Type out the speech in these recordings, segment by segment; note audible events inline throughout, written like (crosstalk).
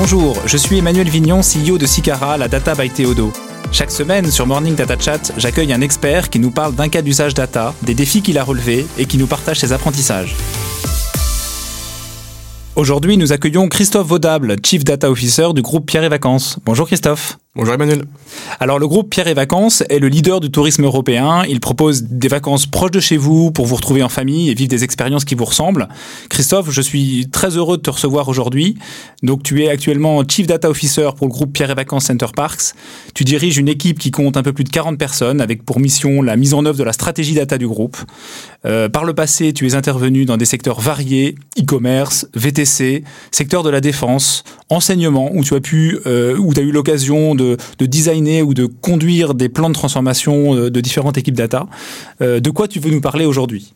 Bonjour, je suis Emmanuel Vignon, CEO de Sicara, la data by Théodo. Chaque semaine sur Morning Data Chat, j'accueille un expert qui nous parle d'un cas d'usage data, des défis qu'il a relevés et qui nous partage ses apprentissages. Aujourd'hui, nous accueillons Christophe Vaudable, Chief Data Officer du groupe Pierre et Vacances. Bonjour Christophe. Bonjour Emmanuel. Alors le groupe Pierre et Vacances est le leader du tourisme européen. Il propose des vacances proches de chez vous pour vous retrouver en famille et vivre des expériences qui vous ressemblent. Christophe, je suis très heureux de te recevoir aujourd'hui. Donc tu es actuellement Chief Data Officer pour le groupe Pierre et Vacances Center Parks. Tu diriges une équipe qui compte un peu plus de 40 personnes avec pour mission la mise en œuvre de la stratégie data du groupe. Euh, par le passé, tu es intervenu dans des secteurs variés, e-commerce, VTC, secteur de la défense, enseignement, où tu as pu, euh, où tu as eu l'occasion de, de, designer ou de conduire des plans de transformation euh, de différentes équipes data. Euh, de quoi tu veux nous parler aujourd'hui?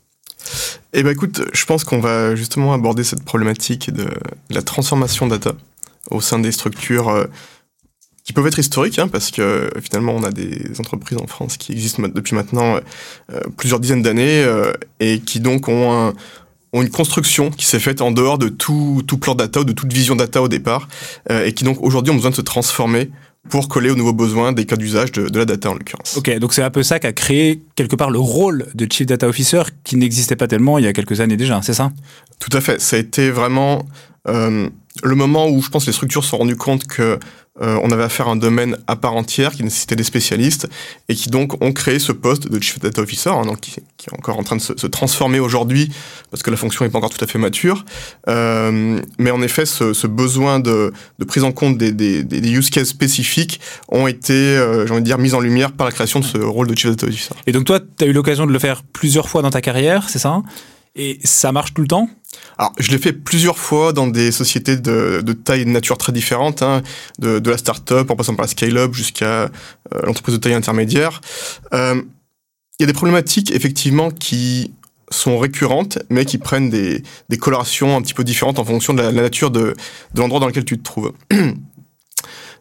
Eh ben écoute, je pense qu'on va justement aborder cette problématique de la transformation data au sein des structures euh, qui peuvent être historiques, hein, parce que finalement on a des entreprises en France qui existent depuis maintenant plusieurs dizaines d'années et qui donc ont, un, ont une construction qui s'est faite en dehors de tout, plan data ou de toute vision data au départ, et qui donc aujourd'hui ont besoin de se transformer pour coller aux nouveaux besoins des cas d'usage de, de, la data en l'occurrence. Ok, donc c'est un peu ça qui a créé quelque part le rôle de Chief Data Officer qui n'existait pas tellement il y a quelques années déjà, c'est ça? Tout à fait, ça a été vraiment euh, le moment où je pense les structures se sont rendues compte que euh, on avait affaire à un domaine à part entière qui nécessitait des spécialistes et qui donc ont créé ce poste de Chief Data Officer, hein, donc qui, est encore en train de se, transformer aujourd'hui parce que la fonction n'est pas encore tout à fait mature. Euh, mais en effet, ce, besoin de, prise en compte des, use cases spécifiques ont été, euh, j'ai envie de dire, mis en lumière par la création de ce rôle de Chief Data Officer. Et donc toi, tu as eu l'occasion de le faire plusieurs fois dans ta carrière, c'est ça? Et ça marche tout le temps? Alors, je l'ai fait plusieurs fois dans des sociétés de, de taille et de nature très différentes, hein, de, la start-up en passant par la scale-up jusqu'à euh, l'entreprise de taille intermédiaire. Il euh, y a des problématiques, effectivement, qui sont récurrentes, mais qui prennent des, colorations un petit peu différentes en fonction de la, nature de l'endroit dans lequel tu te trouves. (clears throat)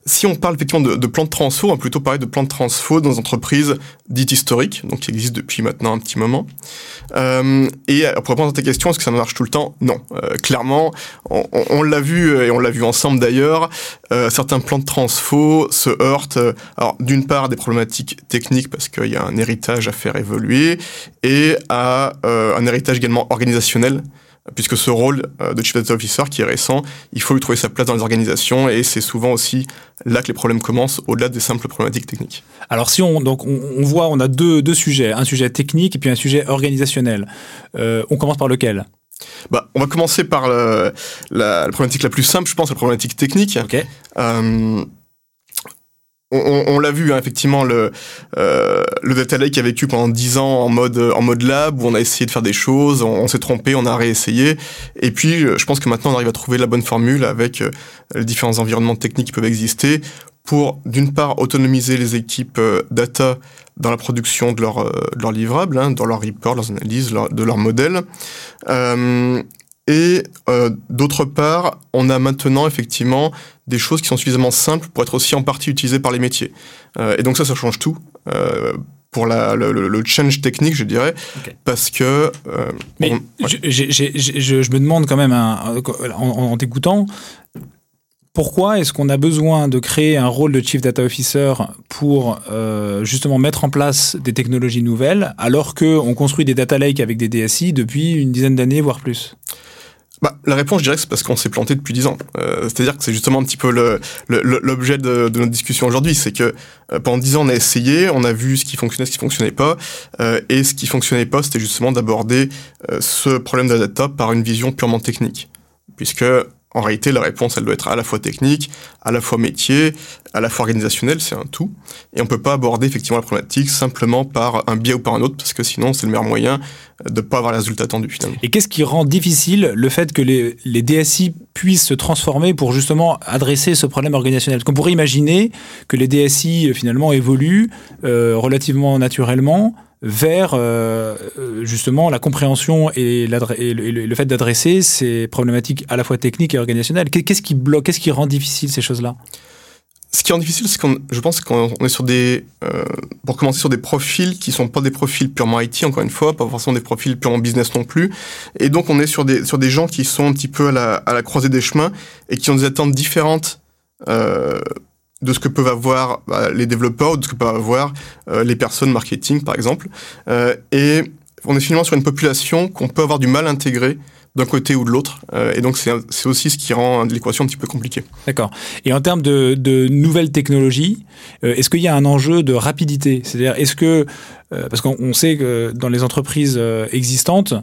Si on parle effectivement de, plans de transfo, on va plutôt parler de plans de transfo dans des entreprises dites historiques, donc qui existent depuis maintenant un petit moment. Euh, et pour répondre à ta question, est-ce que ça marche tout le temps? Non. Euh, clairement, on, l'a vu, et on l'a vu ensemble d'ailleurs, euh, certains plans de transfo se heurtent, alors d'une part des problématiques techniques, parce qu'il y a un héritage à faire évoluer, et à euh, un héritage également organisationnel, puisque ce rôle de Chief Data Officer qui est récent, il faut lui trouver sa place dans les organisations et c'est souvent aussi là que les problèmes commencent au-delà des simples problématiques techniques. Alors si on donc on, on voit on a deux, deux sujets, un sujet technique et puis un sujet organisationnel. Euh, on commence par lequel? Bah, on va commencer par le, la, la, problématique la plus simple, je pense, la problématique technique. Okay. Euh, on, on l'a vu hein, effectivement le euh, le data lake a vécu pendant dix ans en mode en mode lab où on a essayé de faire des choses, on, s'est trompé, on a réessayé et puis je pense que maintenant on arrive à trouver la bonne formule avec euh, les différents environnements techniques qui peuvent exister pour d'une part autonomiser les équipes euh, data dans la production de leurs de leur livrables, hein, dans leurs reports, leurs analyses, de leurs modèles. Euh, et euh, d'autre part, on a maintenant effectivement des choses qui sont suffisamment simples pour être aussi en partie utilisées par les métiers. Euh, et donc ça, ça change tout. Euh, pour la, le, le, change technique, je dirais, okay. parce que. Mais on, ouais. je, je, je, je, me demande quand même, un, en, en t'écoutant, pourquoi est-ce qu'on a besoin de créer un rôle de Chief Data Officer pour euh, justement mettre en place des technologies nouvelles, alors qu'on construit des data lakes avec des DSI depuis une dizaine d'années, voire plus? Bah, la réponse, je dirais c'est parce qu'on s'est planté depuis dix ans. Euh, C'est-à-dire que c'est justement un petit peu l'objet de, de, notre discussion aujourd'hui. C'est que euh, pendant dix ans, on a essayé, on a vu ce qui fonctionnait, ce qui fonctionnait pas. Euh, et ce qui fonctionnait pas, c'était justement d'aborder euh, ce problème de la data par une vision purement technique. Puisque en réalité, la réponse, elle doit être à la fois technique, à la fois métier, à la fois organisationnelle, c'est un tout. Et on peut pas aborder effectivement la problématique simplement par un biais ou par un autre, parce que sinon, c'est le meilleur moyen de pas avoir les résultats attendus finalement. Et qu'est-ce qui rend difficile le fait que les, DSI puissent se transformer pour justement adresser ce problème organisationnel? Qu'on pourrait imaginer que les DSI finalement évoluent euh, relativement naturellement vers euh, justement la compréhension et, le, fait d'adresser ces problématiques à la fois techniques et organisationnelles. Qu'est-ce qui bloque, qu'est-ce qui rend difficile ces choses-là? Ce qui est difficile, c'est qu'on, je pense qu'on est sur des, euh, pour commencer sur des profils qui sont pas des profils purement IT, encore une fois, pas forcément des profils purement business non plus. Et donc, on est sur des, sur des gens qui sont un petit peu à la, à la croisée des chemins et qui ont des attentes différentes, euh, de ce que peuvent avoir bah, les développeurs de ce que peuvent avoir euh, les personnes marketing, par exemple. Euh, et on est finalement sur une population qu'on peut avoir du mal à intégrer d'un côté ou de l'autre. Euh, et donc, c'est aussi ce qui rend l'équation un petit peu compliquée. D'accord. Et en termes de, de nouvelles technologies, euh, est-ce qu'il y a un enjeu de rapidité? C'est-à-dire, est-ce que, euh, parce qu'on sait que dans les entreprises existantes,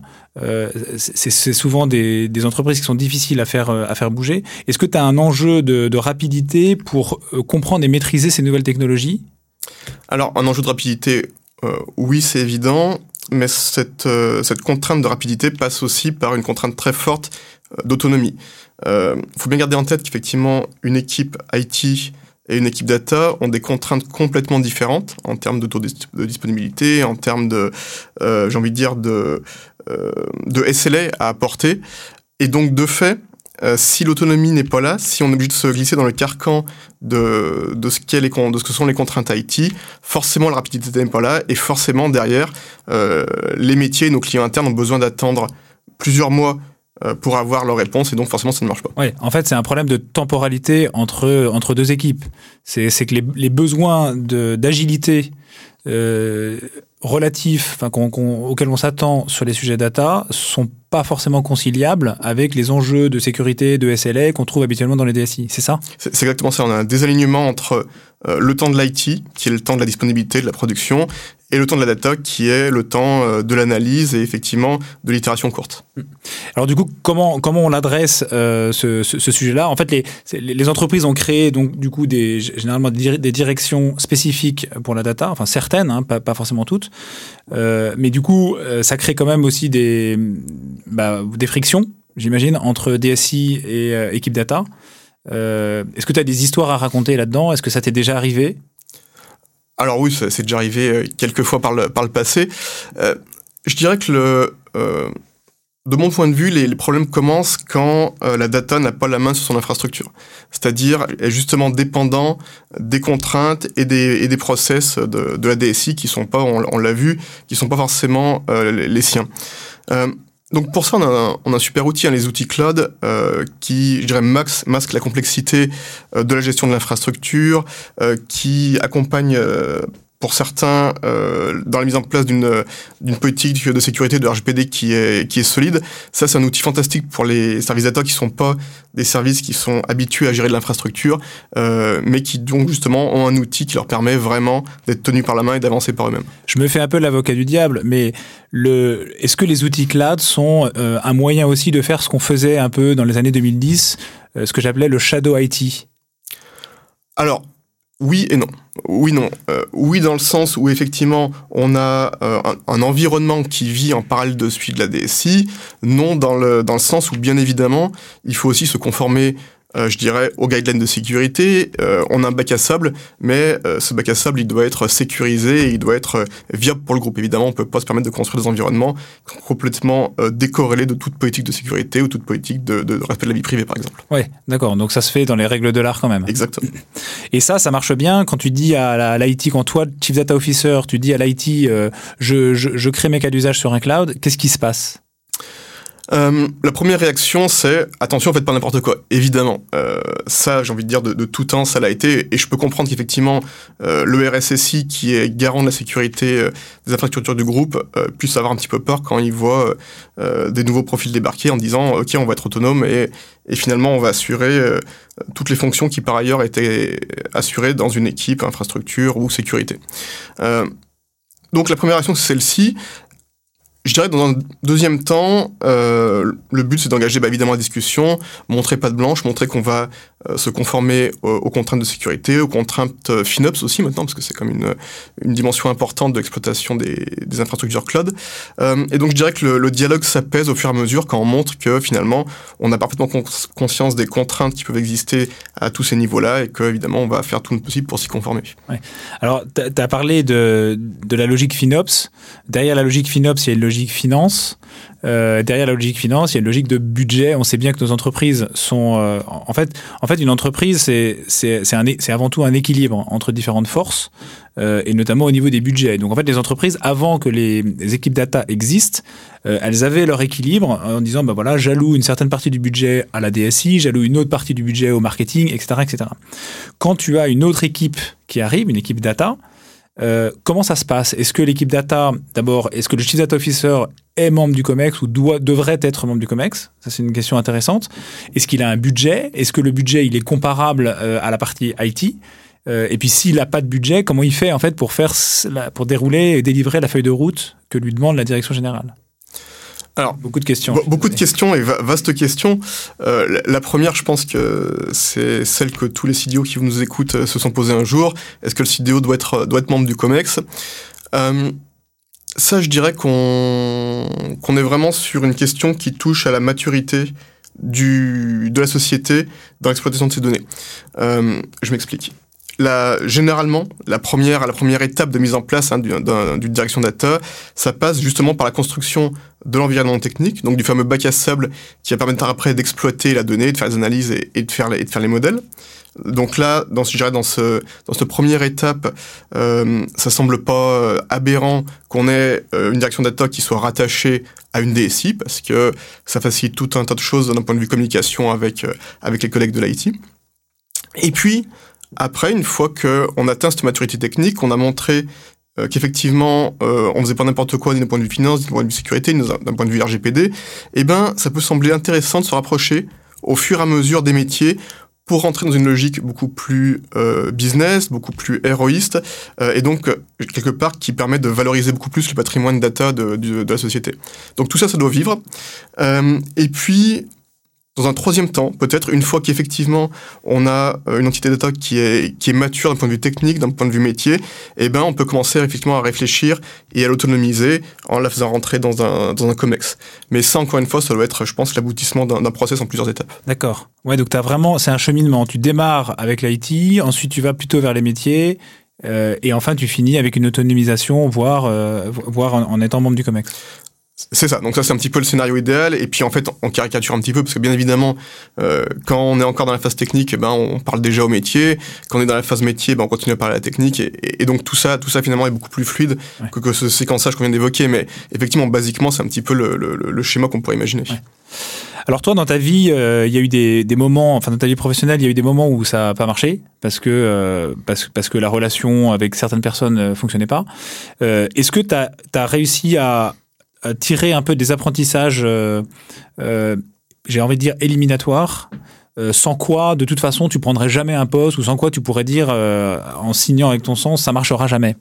c'est souvent des, des, entreprises qui sont difficiles à faire, à faire bouger. Est-ce que tu as un enjeu de, de rapidité pour comprendre et maîtriser ces nouvelles technologies? Alors, un enjeu de rapidité, oui, c'est évident mais cette, euh, cette contrainte de rapidité passe aussi par une contrainte très forte euh, d'autonomie. Il euh, faut bien garder en tête qu'effectivement, une équipe IT et une équipe data ont des contraintes complètement différentes en termes de taux de disponibilité, en termes de, j'ai envie de dire, de, de SLA à apporter. Et donc, de fait, euh, si l'autonomie n'est pas là, si on est obligé de se glisser dans le carcan de, de, ce, les, de ce que sont les contraintes IT, forcément la rapidité n'est pas là et forcément derrière, euh, les métiers, nos clients internes ont besoin d'attendre plusieurs mois euh, pour avoir leur réponse et donc forcément ça ne marche pas. Oui, en fait c'est un problème de temporalité entre, entre deux équipes. C'est que les, les besoins d'agilité relatifs, enfin, auxquels on s'attend sur les sujets data, sont pas forcément conciliables avec les enjeux de sécurité, de SLA qu'on trouve habituellement dans les DSI. C'est ça? C'est exactement ça. On a un désalignement entre euh, le temps de l'IT, qui est le temps de la disponibilité, de la production, et le temps de la data qui est le temps euh, de l'analyse et effectivement de l'itération courte. Alors du coup, comment, comment on adresse euh, ce, sujet-là? En fait, les, entreprises ont créé donc du coup des, généralement des directions spécifiques pour la data, enfin certaines, hein, pas, forcément toutes, euh, mais du coup, ça crée quand même aussi des, bah, des frictions, j'imagine, entre DSI et équipe data. Est-ce que tu as des histoires à raconter là-dedans? Est-ce que ça t'est déjà arrivé? Alors oui, c'est déjà arrivé euh, quelques fois par le, par le passé. Euh, je dirais que le, euh, de mon point de vue, les, problèmes commencent quand la data n'a pas la main sur son infrastructure. C'est-à-dire est justement dépendant des contraintes et des, et des process de, de la DSI qui sont pas, on, l'a vu, qui sont pas forcément les, les, siens. Donc pour ça, on a, un, on a un super outil, hein, les outils cloud, euh, qui, je dirais, max, masque la complexité euh, de la gestion de l'infrastructure, euh, qui accompagne pour certains, euh, dans la mise en place d'une d'une politique de sécurité de RGPD qui est qui est solide. Ça, c'est un outil fantastique pour les services data qui sont pas des services qui sont habitués à gérer de l'infrastructure, euh, mais qui donc justement ont un outil qui leur permet vraiment d'être tenus par la main et d'avancer par eux-mêmes. Je me fais un peu l'avocat du diable, mais le est-ce que les outils cloud sont euh, un moyen aussi de faire ce qu'on faisait un peu dans les années 2010, euh, ce que j'appelais le shadow IT Alors oui et non. Oui, non. Euh, oui, dans le sens où effectivement, on a euh, un, environnement qui vit en parallèle de celui de la DSI. Non, dans le, dans le sens où, bien évidemment, il faut aussi se conformer euh, je dirais, aux guidelines de sécurité. Euh, on a un bac à sable, mais euh, ce bac à sable, il doit être sécurisé et il doit être viable pour le groupe. Évidemment, on peut pas se permettre de construire des environnements complètement décorrélés de toute politique de sécurité ou toute politique de, de respect de la vie privée, par exemple. Oui, d'accord. Donc ça se fait dans les règles de l'art quand même. Exactement. Et ça, ça marche bien quand tu dis à l'IT, quand toi, Chief Data Officer, tu dis à l'IT, je, je, je crée mes cas d'usage sur un cloud, qu'est-ce qui se passe? Euh, la première réaction, c'est attention, faites pas n'importe quoi. Évidemment, euh, ça, j'ai envie de dire de, tout temps, ça l'a été, et je peux comprendre qu'effectivement, euh, le RSSI, qui est garant de la sécurité euh, des infrastructures du groupe, euh, puisse avoir un petit peu peur quand il voit des nouveaux profils débarquer en disant, ok, on va être autonome et, et finalement, on va assurer toutes les fonctions qui par ailleurs étaient assurées dans une équipe, infrastructure ou sécurité. donc la première réaction, c'est celle-ci. Je dirais dans un deuxième temps, euh, le but c'est d'engager bah, évidemment la discussion, montrer pas de blanche, montrer qu'on va se conformer aux, contraintes de sécurité, aux contraintes euh, FinOps aussi maintenant, parce que c'est comme une, une dimension importante de l'exploitation des, infrastructures cloud. Euh, et donc je dirais que le, dialogue s'apaise au fur et à mesure quand on montre que finalement on a parfaitement conscience des contraintes qui peuvent exister à tous ces niveaux-là et que évidemment on va faire tout le possible pour s'y conformer. Alors tu as parlé de, la logique FinOps. Derrière la logique FinOps, il y a une logique finance. euh, derrière la logique finance, il y a une logique de budget. On sait bien que nos entreprises sont, euh, en fait, fait, une entreprise, c'est avant tout un équilibre entre différentes forces euh, et notamment au niveau des budgets. Donc en fait, les entreprises, avant que les, équipes data existent, elles avaient leur équilibre en disant, bah voilà, j'alloue une certaine partie du budget à la DSI, j'alloue une autre partie du budget au marketing, etc., etc. Quand tu as une autre équipe qui arrive, une équipe data, euh, comment ça se passe? Est-ce que l'équipe data, d'abord, est-ce que le chief data officer est membre du COMEX ou doit, devrait être membre du COMEX? Ça, c'est une question intéressante. Est-ce qu'il a un budget? Est-ce que le budget, il est comparable euh, à la partie IT euh, Et puis, s'il n'a pas de budget, comment il fait en fait pour faire, pour dérouler et délivrer la feuille de route que lui demande la direction générale? Alors, beaucoup de questions. Beaucoup de questions et vastes questions. Euh, la première, je pense que c'est celle que tous les CDO qui nous écoutent euh, se sont posées un jour. Est-ce que le CDO doit être, doit être membre du COMEX? Euh, Ça, je dirais qu'on qu'on est vraiment sur une question qui touche à la maturité du, de la société dans l'exploitation de ces données. Euh, je m'explique généralement, la première, la première étape de mise en place hein, d'une direction data, ça passe justement par la construction de l'environnement technique, donc du fameux bac à sable qui va permettre après d'exploiter la donnée, de faire les analyses et, de, faire les, modèles. Donc là, dans, ce, cette première étape, euh, ça semble pas euh, aberrant qu'on ait euh, une direction data qui soit rattachée à une DSI, parce que ça facilite tout un tas de choses d'un point de vue communication avec, euh, avec les collègues de l'IT. Et puis, après, une fois qu'on atteint cette maturité technique, on a montré euh, qu'effectivement, euh, on faisait pas n'importe quoi d'un point de vue finance, d'un point de vue sécurité, d'un point de vue RGPD, eh ben, ça peut sembler intéressant de se rapprocher au fur et à mesure des métiers pour rentrer dans une logique beaucoup plus euh, business, beaucoup plus héroïste, euh, et donc quelque part qui permet de valoriser beaucoup plus le patrimoine data de, de, la société. Donc tout ça, ça doit vivre. Et puis, dans un troisième temps, peut-être une fois qu'effectivement on a euh, une entité data qui est, mature d'un point de vue technique, d'un point de vue métier, eh ben on peut commencer effectivement à réfléchir et à l'autonomiser en la faisant rentrer dans un, dans un COMEX. Mais ça, encore une fois, ça doit être, je pense, l'aboutissement d'un process en plusieurs étapes. D'accord. Ouais, donc as vraiment, c'est un cheminement. Tu démarres avec l'IT, ensuite tu vas plutôt vers les métiers, euh, et enfin, tu finis avec une autonomisation, voire, euh, voire en, en, étant membre du COMEX. C'est ça. Donc ça, c'est un petit peu le scénario idéal. Et puis en fait, on caricature un petit peu parce que bien évidemment, euh, quand on est encore dans la phase technique, ben on parle déjà au métier. Quand on est dans la phase métier, ben on continue à parler à la technique. Et, et donc tout ça, tout ça finalement est beaucoup plus fluide que, que, ce séquençage qu'on vient d'évoquer. Mais effectivement, basiquement, c'est un petit peu le, le, le schéma qu'on pourrait imaginer. Ouais. Alors toi, dans ta vie, euh, il y a eu des, des, moments, enfin dans ta vie professionnelle, il y a eu des moments où ça n'a pas marché parce que euh, parce, parce que la relation avec certaines personnes ne fonctionnait pas. Euh, Est-ce que tu as, as réussi à tirer un peu des apprentissages, euh, euh, j'ai envie de dire, éliminatoires euh, sans quoi, de toute façon, tu prendrais jamais un poste ou sans quoi tu pourrais dire, en signant avec ton sens, ça marchera jamais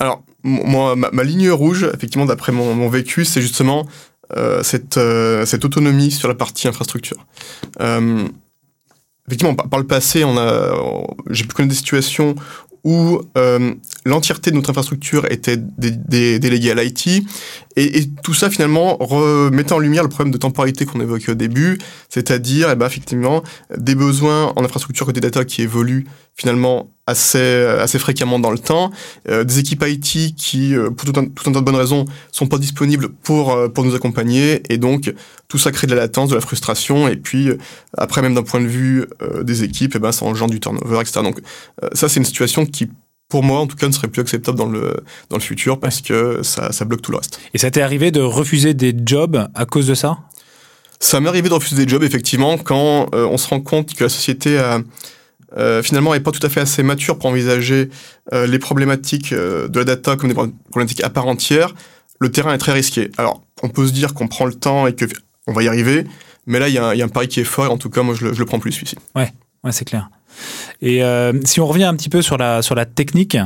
Alors, moi, ma, ligne rouge, effectivement, d'après mon, vécu, c'est justement cette, cette autonomie sur la partie infrastructure. effectivement, par, par, le passé, on a, j'ai pu connaître des situations où euh, l'entièreté de notre infrastructure était dé dé déléguée à l'IT, et, et, tout ça finalement remettait en lumière le problème de temporalité qu'on évoquait au début, c'est-à-dire eh ben, effectivement des besoins en infrastructure côté data qui évoluent finalement assez, assez fréquemment dans le temps, euh, des équipes IT qui, euh, pour tout un, tout un, tas de bonnes raisons, sont pas disponibles pour, euh, pour nous accompagner, et donc tout ça crée de la latence, de la frustration, et puis après même d'un point de vue euh, des équipes, eh ben, ça engendre du turnover, etc. Donc ça c'est une situation qui pour moi, en tout cas, ne serait plus acceptable dans le, dans le futur parce que ça, ça bloque tout le reste. Et ça t'est arrivé de refuser des jobs à cause de ça? Ça m'est arrivé de refuser des jobs, effectivement, quand on se rend compte que la société a, euh, finalement est pas tout à fait assez mature pour envisager euh, les problématiques euh, de la data comme des problématiques à part entière. Le terrain est très risqué. Alors, on peut se dire qu'on prend le temps et que on va y arriver, mais là, il y, a un pari qui est fort et en tout cas, moi, je le, le prends plus celui-ci. Ouais, ouais c'est clair. Et euh, si on revient un petit peu sur la, sur la technique,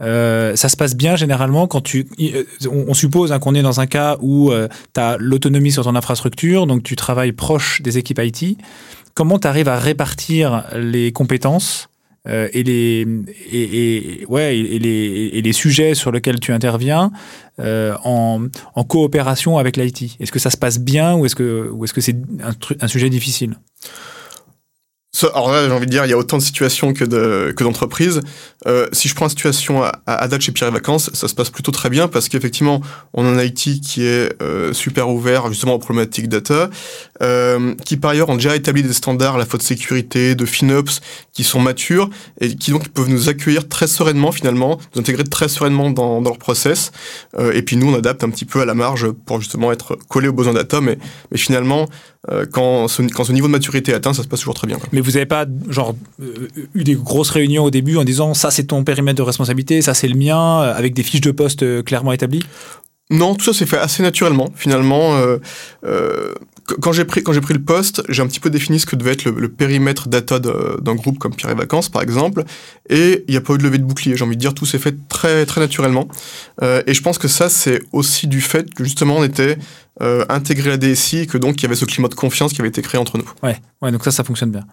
ça se passe bien généralement quand tu. On, on suppose hein, qu'on est dans un cas où euh, tu as l'autonomie sur ton infrastructure, donc tu travailles proche des équipes IT. Comment tu arrives à répartir les compétences euh, et, les, sujets sur lesquels tu interviens euh, en, coopération avec l'IT Est-ce que ça se passe bien ou est-ce que c'est -ce c'est un, un sujet difficile? Alors là, j'ai envie de dire, il y a autant de situations que de que d'entreprises. Euh, si je prends la situation à, à, date chez Pierre et Vacances, ça se passe plutôt très bien parce qu'effectivement, on a un IT qui est euh, super ouvert justement aux problématiques data, euh, qui par ailleurs ont déjà établi des standards à la fois de sécurité, de FinOps, qui sont matures et qui donc peuvent nous accueillir très sereinement finalement, nous intégrer très sereinement dans, dans leur process. Euh, et puis nous, on adapte un petit peu à la marge pour justement être collé aux besoins data, mais, mais finalement, euh, quand, ce, quand ce niveau de maturité est atteint, ça se passe toujours très bien. Quoi. Mais vous n'avez pas genre euh, eu des grosses réunions au début en disant ça c'est ton périmètre de responsabilité, ça c'est le mien, euh, avec des fiches de poste clairement établies? Non, tout ça s'est fait assez naturellement. Finalement, euh, euh, quand j'ai pris quand j'ai pris le poste, j'ai un petit peu défini ce que devait être le, périmètre data d'un groupe comme Pierre et Vacances, par exemple. Et il n'y a pas eu de levée de bouclier. J'ai envie de dire, tout s'est fait très très naturellement. Euh, et je pense que ça, c'est aussi du fait que justement on était euh, intégré à la DSI et que donc il y avait ce climat de confiance qui avait été créé entre nous. Ouais, ouais donc ça, ça fonctionne bien.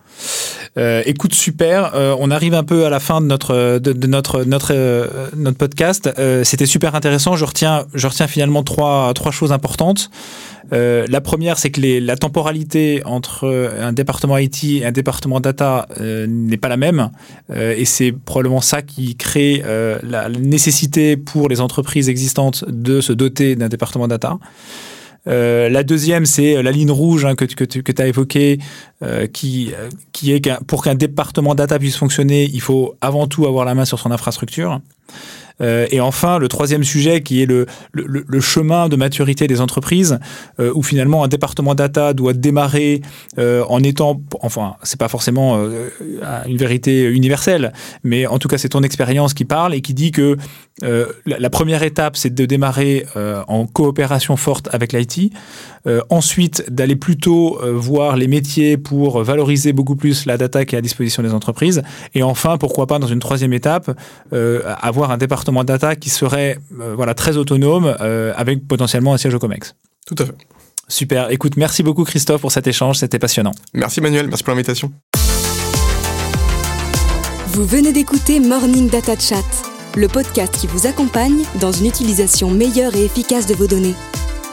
Euh, écoute, super. Euh, on arrive un peu à la fin de notre de, notre notre notre podcast. C'était super intéressant. Je retiens je retiens finalement trois trois choses importantes. Euh, la première, c'est que la temporalité entre un département IT et un département data euh, n'est pas la même. Euh, et c'est probablement ça qui crée la nécessité pour les entreprises existantes de se doter d'un département data. Euh, la deuxième, c'est la ligne rouge hein, que, tu as évoquée, euh, qui, qui est qu'un, pour qu'un département data puisse fonctionner, il faut avant tout avoir la main sur son infrastructure. Euh, et enfin, le troisième sujet qui est le, le, le chemin de maturité des entreprises, euh, où finalement un département data doit démarrer euh, en étant, enfin, c'est pas forcément euh, une vérité universelle, mais en tout cas c'est ton expérience qui parle et qui dit que la, la, première étape c'est de démarrer en coopération forte avec l'IT, ensuite d'aller plutôt voir les métiers pour valoriser beaucoup plus la data qui est à disposition des entreprises, et enfin pourquoi pas dans une troisième étape avoir un département data qui serait euh, voilà, très autonome euh, avec potentiellement un siège au COMEX. Tout à fait. Super. Écoute, merci beaucoup Christophe pour cet échange, c'était passionnant. Merci Manuel, merci pour l'invitation. Vous venez d'écouter Morning Data Chat, le podcast qui vous accompagne dans une utilisation meilleure et efficace de vos données.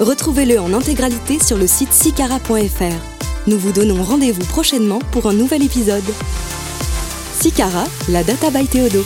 Retrouvez-le en intégralité sur le site sicara.fr. Nous vous donnons rendez-vous prochainement pour un nouvel épisode. Sicara, la data by Théodo.